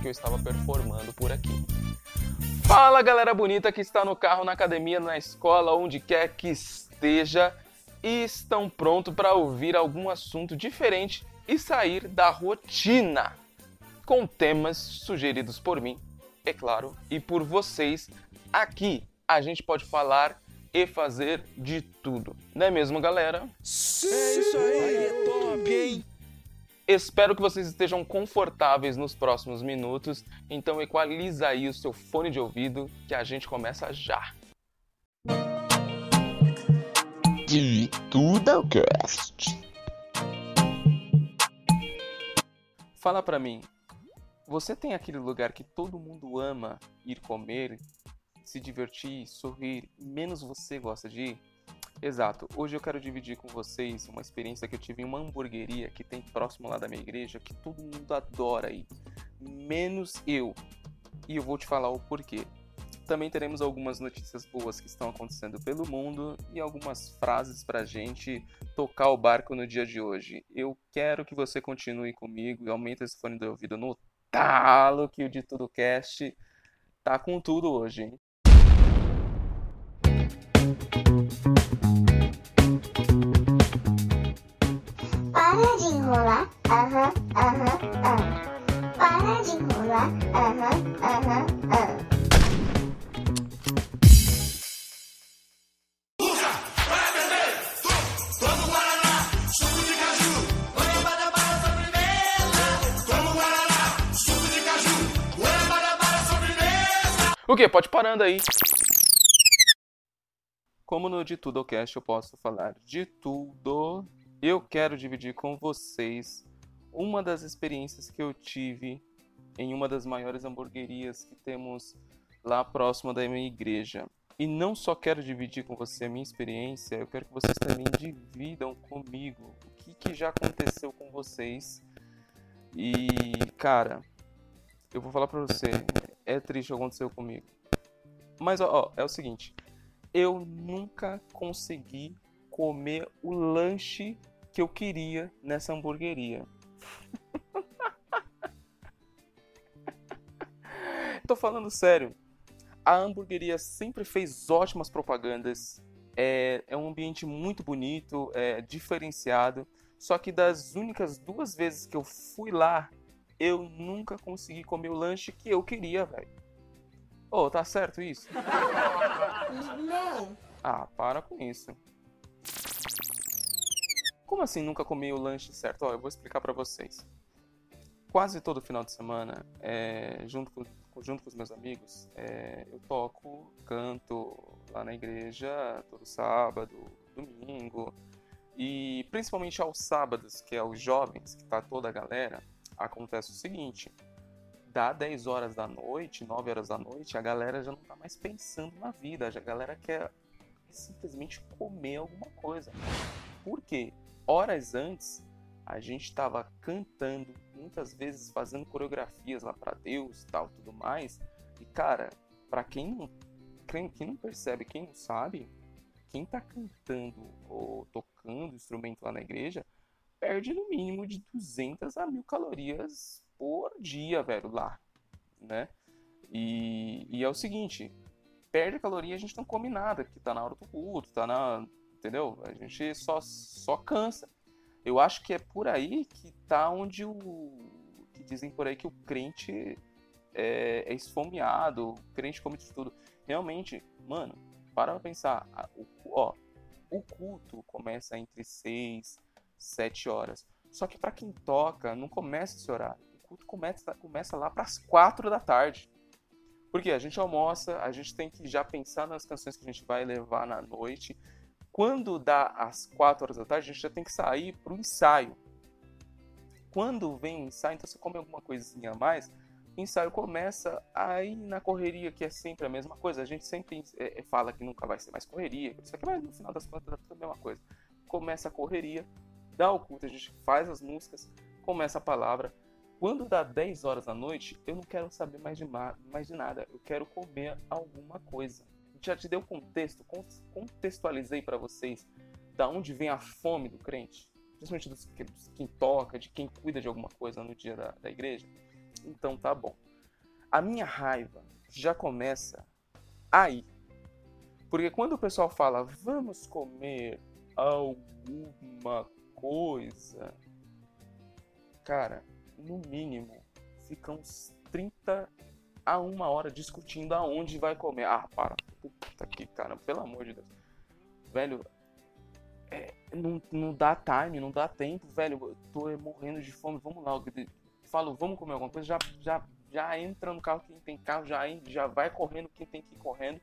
que eu estava performando por aqui. Fala galera bonita que está no carro, na academia, na escola, onde quer que esteja e estão prontos para ouvir algum assunto diferente e sair da rotina com temas sugeridos por mim, é claro, e por vocês. Aqui a gente pode falar e fazer de tudo, não é mesmo, galera? Sim. É isso aí, é top, hein? Espero que vocês estejam confortáveis nos próximos minutos, então equaliza aí o seu fone de ouvido que a gente começa já. De tudo cast. Fala pra mim, você tem aquele lugar que todo mundo ama ir comer, se divertir, sorrir, menos você gosta de ir? Exato. Hoje eu quero dividir com vocês uma experiência que eu tive em uma hamburgueria que tem próximo lá da minha igreja, que todo mundo adora ir, menos eu. E eu vou te falar o porquê. Também teremos algumas notícias boas que estão acontecendo pelo mundo e algumas frases pra gente tocar o barco no dia de hoje. Eu quero que você continue comigo e aumente esse fone do ouvido no talo que o de Tudo Cast tá com tudo hoje, hein? Aham, aham, aham. Para de enrolar, aham, aham, aham. O que? Pode parando aí. Como no De Tudo Cast eu posso falar de tudo, eu quero dividir com vocês uma das experiências que eu tive em uma das maiores hamburguerias que temos lá próximo da minha igreja. E não só quero dividir com você a minha experiência, eu quero que vocês também dividam comigo o que, que já aconteceu com vocês. E, cara, eu vou falar pra você, é triste o que aconteceu comigo. Mas, ó, ó, é o seguinte, eu nunca consegui comer o lanche que eu queria nessa hamburgueria. Tô falando sério. A hamburgueria sempre fez ótimas propagandas. É, é um ambiente muito bonito, é diferenciado. Só que das únicas duas vezes que eu fui lá, eu nunca consegui comer o lanche que eu queria, velho. Ô, oh, tá certo isso? Não. Ah, para com isso. Como assim nunca comi o lanche certo? Ó, eu vou explicar para vocês. Quase todo final de semana, é, junto, com, junto com os meus amigos, é, eu toco, canto lá na igreja todo sábado, domingo. E principalmente aos sábados, que é os jovens, que tá toda a galera, acontece o seguinte. Dá 10 horas da noite, 9 horas da noite, a galera já não tá mais pensando na vida. A galera quer simplesmente comer alguma coisa. Por quê? Horas antes, a gente estava cantando, muitas vezes fazendo coreografias lá para Deus, tal, tudo mais. E cara, para quem não, quem não percebe, quem não sabe, quem tá cantando ou tocando instrumento lá na igreja perde no mínimo de 200 a mil calorias por dia, velho, lá, né? E, e é o seguinte, perde caloria a gente não come nada, que tá na hora do culto, tá na, entendeu? A gente só, só cansa. Eu acho que é por aí que tá onde o. que dizem por aí que o crente é, é esfomeado, o crente come de tudo. Realmente, mano, para pra pensar. O, ó, o culto começa entre 6 7 horas. Só que para quem toca, não começa esse horário. O culto começa, começa lá para as 4 da tarde. Porque a gente almoça, a gente tem que já pensar nas canções que a gente vai levar na noite quando dá às 4 horas da tarde, a gente já tem que sair para o ensaio. Quando vem o ensaio, então você come alguma coisinha a mais, o ensaio começa aí na correria, que é sempre a mesma coisa. A gente sempre é, fala que nunca vai ser mais correria, isso aqui, mas no final das contas é tudo a mesma coisa. Começa a correria, dá o culto, a gente faz as músicas, começa a palavra. Quando dá 10 horas da noite, eu não quero saber mais de, mais de nada, eu quero comer alguma coisa já te deu contexto, contextualizei para vocês da onde vem a fome do crente, principalmente dos, de quem toca, de quem cuida de alguma coisa no dia da, da igreja. Então tá bom. A minha raiva já começa aí. Porque quando o pessoal fala, vamos comer alguma coisa, cara, no mínimo, fica uns 30 a uma hora discutindo aonde vai comer. Ah, para. Puta que cara, pelo amor de Deus. Velho, é, não, não dá time, não dá tempo, velho. Eu tô morrendo de fome, vamos lá. Eu falo, vamos comer alguma coisa, já, já, já entra no carro quem tem carro, já, já vai correndo quem tem que ir correndo.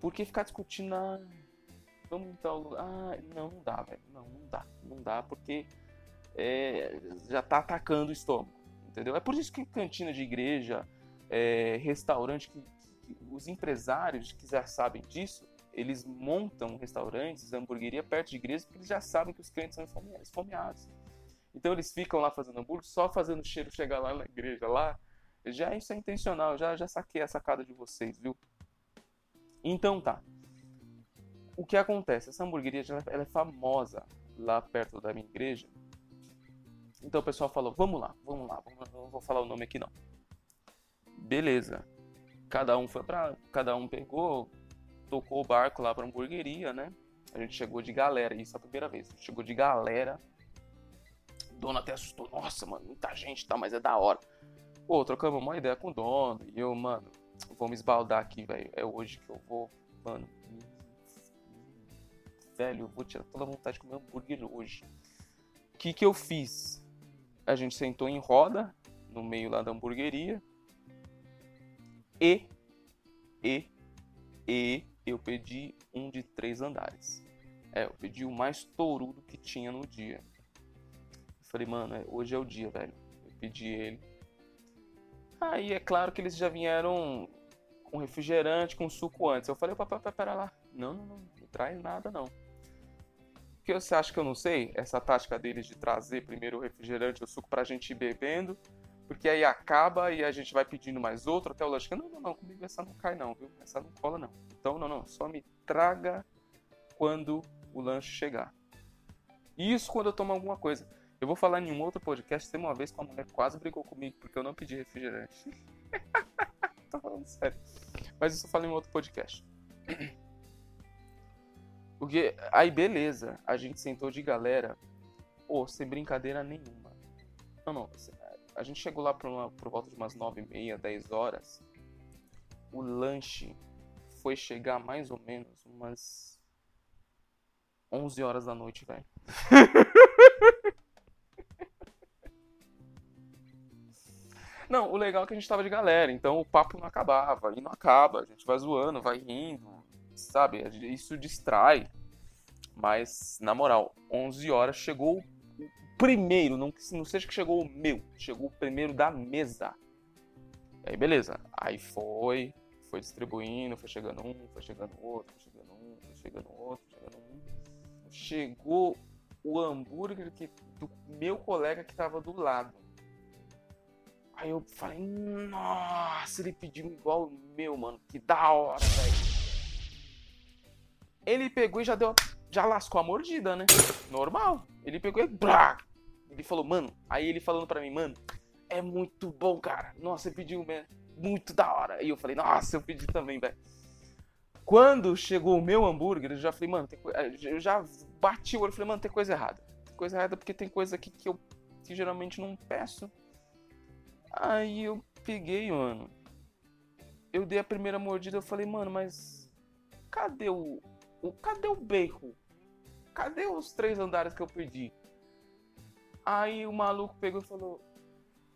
Porque ficar discutindo, ah, vamos então, ah, não, não dá, velho. Não, não dá, não dá, porque é, já tá atacando o estômago, entendeu? É por isso que cantina de igreja, é, restaurante, que, os empresários que já sabem disso, eles montam restaurantes, hamburgueria perto de igrejas, porque eles já sabem que os clientes são esfomeados. Então eles ficam lá fazendo hambúrguer, só fazendo o cheiro chegar lá na igreja, lá. Já isso é intencional, já, já saquei a sacada de vocês, viu? Então tá. O que acontece? Essa hamburgueria ela é famosa lá perto da minha igreja. Então o pessoal falou: vamos lá, vamos lá, vamos lá. não vou falar o nome aqui não. Beleza. Cada um foi pra. Cada um pegou, tocou o barco lá pra hamburgueria, né? A gente chegou de galera, isso é a primeira vez. Chegou de galera. O dono até assustou. Nossa, mano, muita gente tá, mas é da hora. Pô, trocamos uma ideia com o dono. E eu, mano, vou me esbaldar aqui, velho. É hoje que eu vou, mano. Velho, eu vou tirar toda a vontade de comer hambúrguer hoje. O que que eu fiz? A gente sentou em roda, no meio lá da hamburgueria. E, e, e eu pedi um de três andares. É, eu pedi o mais tourudo que tinha no dia. Eu falei, mano, é, hoje é o dia, velho. Eu pedi ele. Aí é claro que eles já vieram com refrigerante, com suco antes. Eu falei, papai, pera lá. Não, não, não, não traz nada não. Porque você acha que eu não sei? Essa tática deles de trazer primeiro o refrigerante o suco pra gente ir bebendo. Porque aí acaba e a gente vai pedindo mais outro até o lanche. Não, não, não, comigo essa não cai não, viu? Essa não cola não. Então, não, não, só me traga quando o lanche chegar. Isso quando eu tomo alguma coisa. Eu vou falar em um outro podcast. Tem uma vez que a mulher quase brigou comigo porque eu não pedi refrigerante. Tô falando sério. Mas isso eu falo em um outro podcast. Porque aí beleza, a gente sentou de galera, pô, sem brincadeira nenhuma. Não, não, a gente chegou lá por, uma, por volta de umas 9 e meia, 10 horas. O lanche foi chegar mais ou menos umas 11 horas da noite, velho. Não, o legal é que a gente tava de galera, então o papo não acabava, e não acaba, a gente vai zoando, vai rindo, sabe? Isso distrai. Mas, na moral, 11 horas chegou o primeiro, não, não seja que chegou o meu, chegou o primeiro da mesa. Aí, beleza. Aí foi, foi distribuindo, foi chegando um, foi chegando outro, foi chegando um, foi chegando outro, chegando um. Chegou o hambúrguer que, do meu colega que tava do lado. Aí eu falei, nossa, ele pediu igual o meu, mano. Que da hora, velho. Ele pegou e já deu. Já lascou a mordida, né? Normal. Ele pegou e. Brá! Ele falou, mano. Aí ele falando pra mim, mano, é muito bom, cara. Nossa, você pediu, man. Muito da hora. E eu falei, nossa, eu pedi também, velho. Quando chegou o meu hambúrguer, eu já falei, mano, co... eu já bati o olho e falei, mano, tem coisa errada. Tem coisa errada porque tem coisa aqui que eu que geralmente não peço. Aí eu peguei, mano. Eu dei a primeira mordida, eu falei, mano, mas cadê o, o cadê o bacon? Cadê os três andares que eu pedi? Aí o maluco pegou e falou: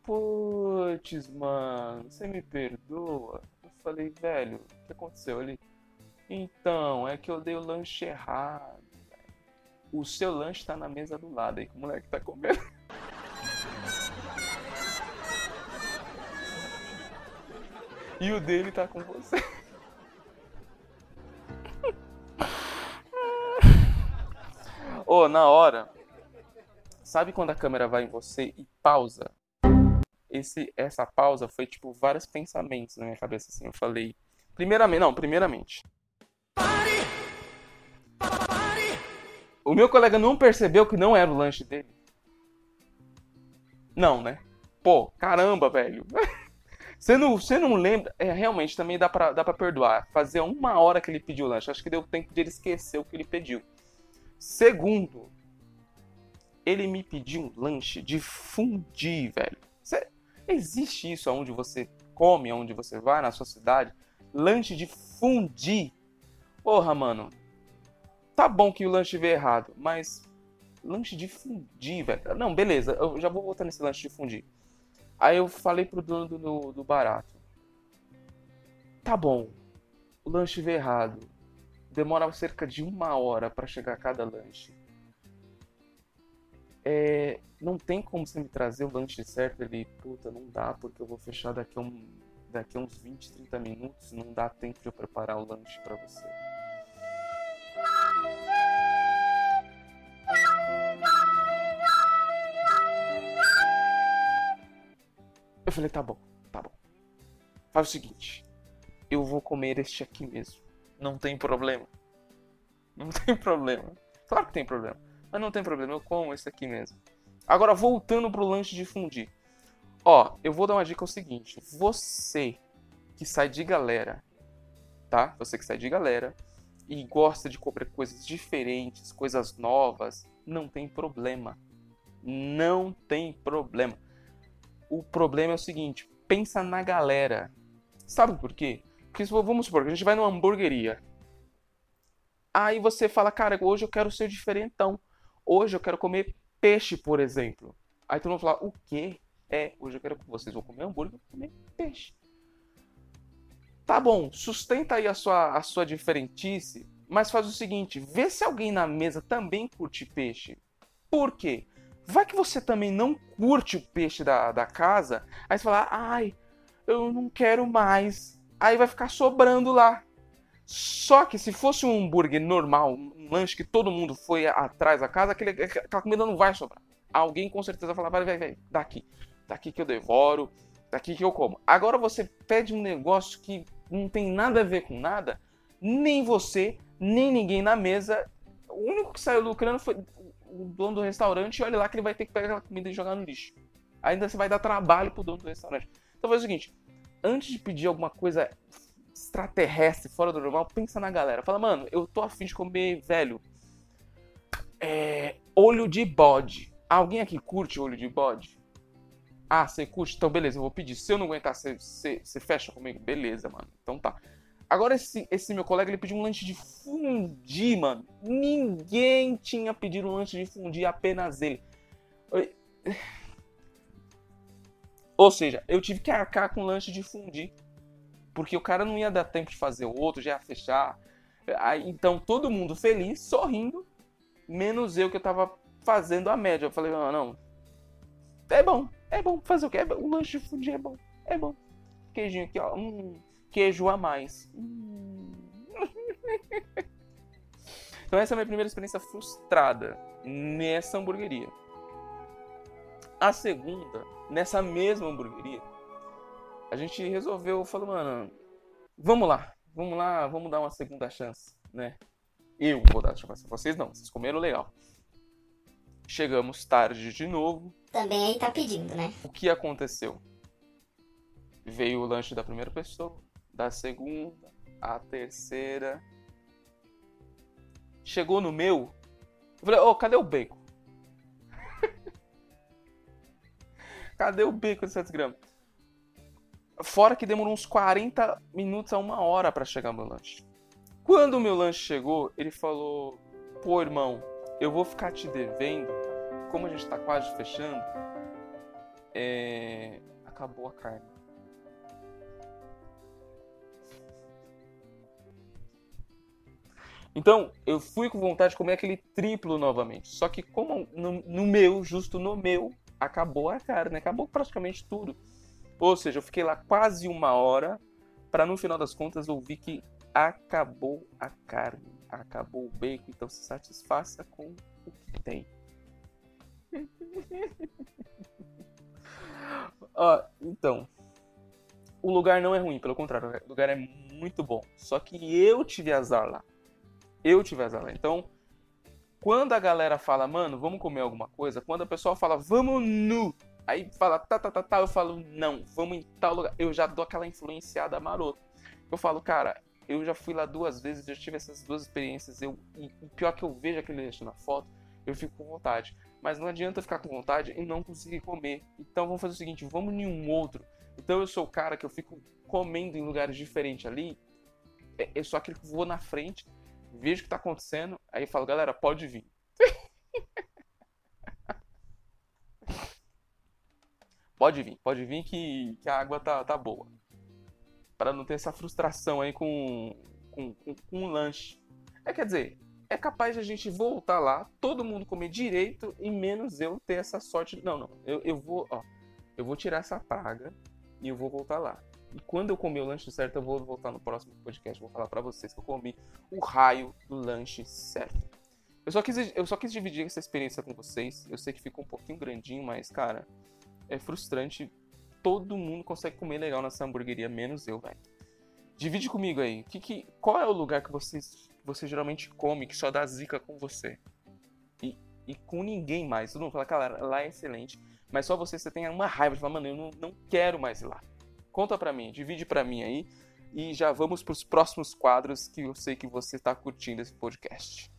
Putz, mano, você me perdoa? Eu falei, velho, o que aconteceu? Ele, então, é que eu dei o lanche errado. O seu lanche tá na mesa do lado aí que o moleque tá comendo. E o dele tá com você. Ô, oh, na hora. Sabe quando a câmera vai em você e pausa? Esse, essa pausa foi tipo vários pensamentos na minha cabeça assim. Eu falei, primeiramente, não, primeiramente. Pare! Pare! O meu colega não percebeu que não era o lanche dele. Não, né? Pô, caramba, velho. Você não, você não lembra? É, realmente, também dá pra, dá pra perdoar. Fazia uma hora que ele pediu o lanche. Acho que deu tempo de ele esquecer o que ele pediu. Segundo, ele me pediu um lanche de fundi, velho. Cê- existe isso aonde você come, aonde você vai, na sua cidade? Lanche de fundi. Porra, mano. Tá bom que o lanche veio errado, mas lanche de fundi, velho. Não, beleza, eu já vou voltar nesse lanche de fundi. Aí eu falei pro dono do, do, barato. Tá bom, o lanche veio errado. Demora cerca de uma hora pra chegar cada lanche. É, não tem como você me trazer o lanche certo? Ele, puta, não dá porque eu vou fechar daqui a, um, daqui a uns 20, 30 minutos. Não dá tempo de eu preparar o lanche pra você. Eu falei, tá bom, tá bom. Faz o seguinte, eu vou comer este aqui mesmo. Não tem problema. Não tem problema. Claro que tem problema. Mas não tem problema, eu como esse aqui mesmo. Agora, voltando pro lanche de fundir. Ó, eu vou dar uma dica é o seguinte. Você que sai de galera, tá? Você que sai de galera e gosta de comer coisas diferentes, coisas novas, não tem problema. Não tem problema. O problema é o seguinte, pensa na galera. Sabe por quê? Porque vamos supor que a gente vai numa hamburgueria. Aí você fala, cara, hoje eu quero ser diferentão. Hoje eu quero comer peixe, por exemplo. Aí todo mundo fala, o quê? É, hoje eu quero que vocês vão comer hambúrguer, vou comer peixe. Tá bom, sustenta aí a sua, a sua diferentice, mas faz o seguinte, vê se alguém na mesa também curte peixe. Por quê? Vai que você também não curte o peixe da, da casa, aí você fala, ai, eu não quero mais. Aí vai ficar sobrando lá. Só que se fosse um hambúrguer normal, um lanche que todo mundo foi atrás da casa, aquele, aquela comida não vai sobrar. Alguém com certeza vai falar, vai, vai, vai, daqui. Daqui que eu devoro, daqui que eu como. Agora você pede um negócio que não tem nada a ver com nada, nem você, nem ninguém na mesa. O único que saiu lucrando foi o dono do restaurante, olha lá que ele vai ter que pegar aquela comida e jogar no lixo. Ainda você vai dar trabalho pro dono do restaurante. Então faz o seguinte, antes de pedir alguma coisa extraterrestre, fora do normal, pensa na galera. Fala, mano, eu tô afim de comer, velho, é, olho de bode. Alguém aqui curte olho de bode? Ah, você curte? Então beleza, eu vou pedir. Se eu não aguentar, você, você, fecha comigo? Beleza, mano. Então tá. Agora esse, esse meu colega, ele pediu um lanche de fundi, mano. Ninguém tinha pedido um lanche de fundi, apenas ele. Ou seja, eu tive que arcar com lanche de fundi. Porque o cara não ia dar tempo de fazer o outro, já ia fechar. Aí, então todo mundo feliz, sorrindo, menos eu que eu tava fazendo a média. Eu falei, não, não. É bom, é bom. Fazer o quê? É. O lanche de é bom, é bom. Queijinho aqui, ó. Hum, queijo a mais. Hum. então essa é a minha primeira experiência frustrada nessa hamburgueria. A segunda, nessa mesma hamburgueria, a gente resolveu, falou, mano, vamos lá, vamos lá, vamos dar uma segunda chance, né? Eu vou dar chance, vocês não, vocês comeram legal. Chegamos tarde de novo. Também aí tá pedindo, né? O que aconteceu? Veio o lanche da primeira pessoa, da segunda, a terceira. Chegou no meu. Eu falei, ô, cadê o bacon? cadê o bacon de 7 gramas? Fora que demorou uns 40 minutos a uma hora pra chegar meu lanche. Quando o meu lanche chegou, ele falou: Pô, irmão, eu vou ficar te devendo. Como a gente tá quase fechando, é... acabou a carne. Então, eu fui com vontade de comer aquele triplo novamente. Só que como no, no meu, justo no meu, acabou a carne, acabou praticamente tudo. Ou seja, eu fiquei lá quase uma hora para no final das contas ouvir que acabou a carne, acabou o bacon, então se satisfaça com o que tem. Ó, então, o lugar não é ruim, pelo contrário, o lugar é muito bom. Só que eu tive azar lá. Eu tive azar lá. Então, quando a galera fala, mano, vamos comer alguma coisa, quando a pessoa fala, vamos nu, Aí fala, tá, tá, tá, tá. Eu falo, não, vamos em tal lugar. Eu já dou aquela influenciada marota. Eu falo, cara, eu já fui lá duas vezes, já tive essas duas experiências. Eu, e o pior que eu vejo aquele lanche na foto, eu fico com vontade. Mas não adianta ficar com vontade e não conseguir comer. Então vamos fazer o seguinte, vamos em um outro. Então eu sou o cara que eu fico comendo em lugares diferentes ali. É, Eu sou aquele que vou na frente, vejo o que tá acontecendo, aí eu falo, galera, pode vir. Pode vir, pode vir que, que a água tá, tá boa. Pra não ter essa frustração aí com, com, com, com um lanche. É, quer dizer, é capaz de a gente voltar lá, todo mundo comer direito e menos eu ter essa sorte. Não, não. Eu, eu vou, ó. Eu vou tirar essa praga e eu vou voltar lá. E quando eu comer o lanche certo, eu vou voltar no próximo podcast. Vou falar pra vocês que eu comi o raio do lanche certo. Eu só quis, eu só quis dividir essa experiência com vocês. Eu sei que ficou um pouquinho grandinho, mas, cara, é frustrante. Todo mundo consegue comer legal nessa hamburgueria, menos eu, velho. Divide comigo aí. Que, que, qual é o lugar que vocês, você geralmente come que só dá zica com você? E, e com ninguém mais. Todo mundo fala, cara, lá é excelente. Mas só você, você tem uma raiva de falar, mano, eu não, não quero mais ir lá. Conta pra mim, divide pra mim aí. E já vamos pros próximos quadros que eu sei que você tá curtindo esse podcast.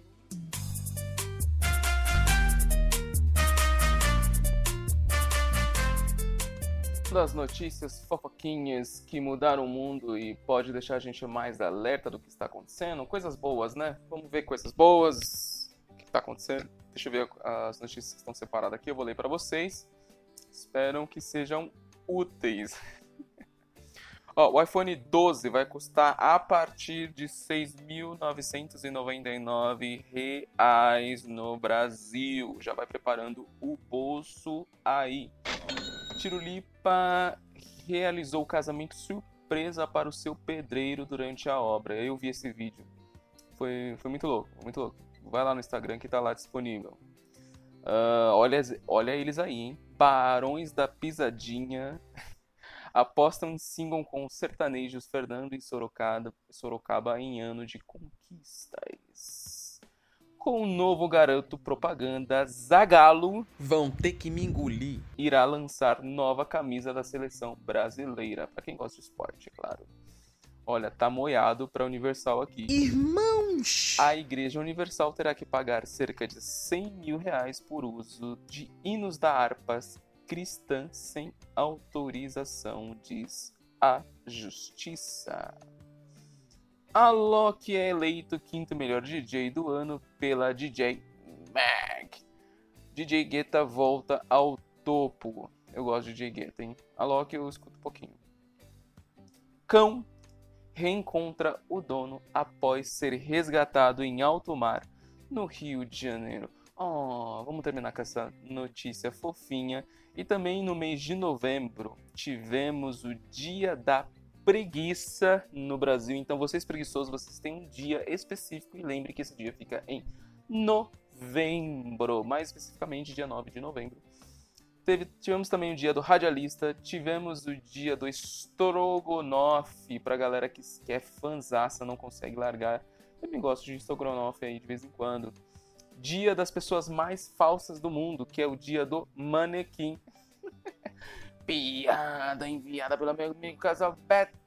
Das notícias fofoquinhas que mudaram o mundo e pode deixar a gente mais alerta do que está acontecendo. Coisas boas, né? Vamos ver coisas boas. O que está acontecendo? Deixa eu ver as notícias que estão separadas aqui. Eu vou ler para vocês. Espero que sejam úteis. Ó, o iPhone 12 vai custar a partir de 6.999 reais no Brasil. Já vai preparando o bolso aí. Tirulipa realizou o casamento surpresa para o seu pedreiro durante a obra. Eu vi esse vídeo. Foi, foi muito louco, muito louco. Vai lá no Instagram que tá lá disponível. Ah, olha, olha eles aí, hein? Barões da Pisadinha apostam single com os sertanejos Fernando e Sorocaba, Sorocaba em ano de conquistas. Com o novo garoto propaganda, Zagalo Vão ter que me engolir. irá lançar nova camisa da seleção brasileira. Pra quem gosta de esporte, é claro. Olha, tá moiado pra Universal aqui. Irmãos! A Igreja Universal terá que pagar cerca de 100 mil reais por uso de hinos da harpa cristã sem autorização, diz a Justiça. Alok é eleito quinto melhor DJ do ano pela DJ Mag. DJ Guetta volta ao topo. Eu gosto de DJ Guetta, hein? Alok eu escuto um pouquinho. Cão reencontra o dono após ser resgatado em alto mar no Rio de Janeiro. Oh, vamos terminar com essa notícia fofinha. E também no mês de novembro tivemos o Dia da Preguiça no Brasil. Então, vocês preguiçosos, vocês têm um dia específico e lembre que esse dia fica em novembro, mais especificamente dia 9 de novembro. Teve, tivemos também o dia do radialista, tivemos o dia do estrogonofe, pra galera que, que é fanzaça, não consegue largar. Eu também gosto de estrogonofe aí de vez em quando. Dia das pessoas mais falsas do mundo, que é o dia do manequim. Piada enviada pelo meu amigo Casalberto.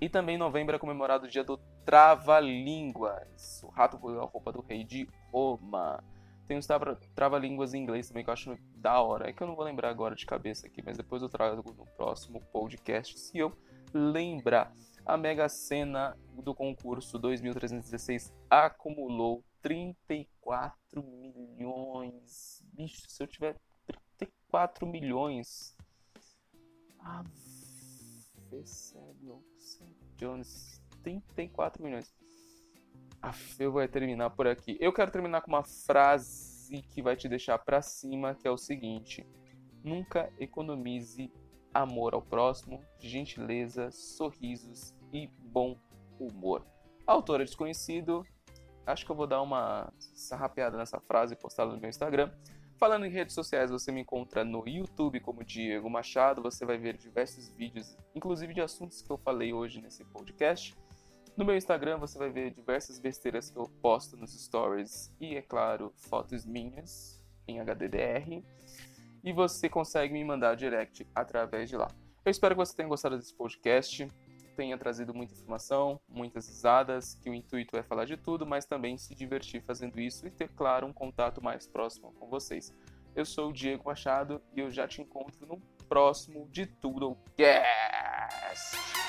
E também em novembro é comemorado o dia do Trava-Línguas. O rato com a roupa do rei de Roma. Tem uns trava- trava-línguas em inglês também que eu acho da hora. É que eu não vou lembrar agora de cabeça aqui, mas depois eu trago no próximo podcast se eu lembrar. A Mega Sena do concurso 2316 acumulou 34 milhões. Bicho, se eu tiver 34 milhões. Ah, Fecelo, Jones, 34 milhões. Aff, eu vou terminar por aqui. Eu quero terminar com uma frase que vai te deixar pra cima, que é o seguinte: Nunca economize amor ao próximo, gentileza, sorrisos e bom humor. Autor é desconhecido. Acho que eu vou dar uma sarrapeada nessa frase e postá-la no meu Instagram. Falando em redes sociais, você me encontra no YouTube como Diego Machado. Você vai ver diversos vídeos, inclusive de assuntos que eu falei hoje nesse podcast. No meu Instagram você vai ver diversas besteiras que eu posto nos stories e, é claro, fotos minhas em HDDR. e você consegue me mandar direct através de lá. Eu espero que você tenha gostado desse podcast, tenha trazido muita informação, muitas risadas, que o intuito é falar de tudo, mas também se divertir fazendo isso e ter, claro, um contato mais próximo com vocês. Eu sou o Diego Machado e eu já te encontro no próximo de Tudo Cast.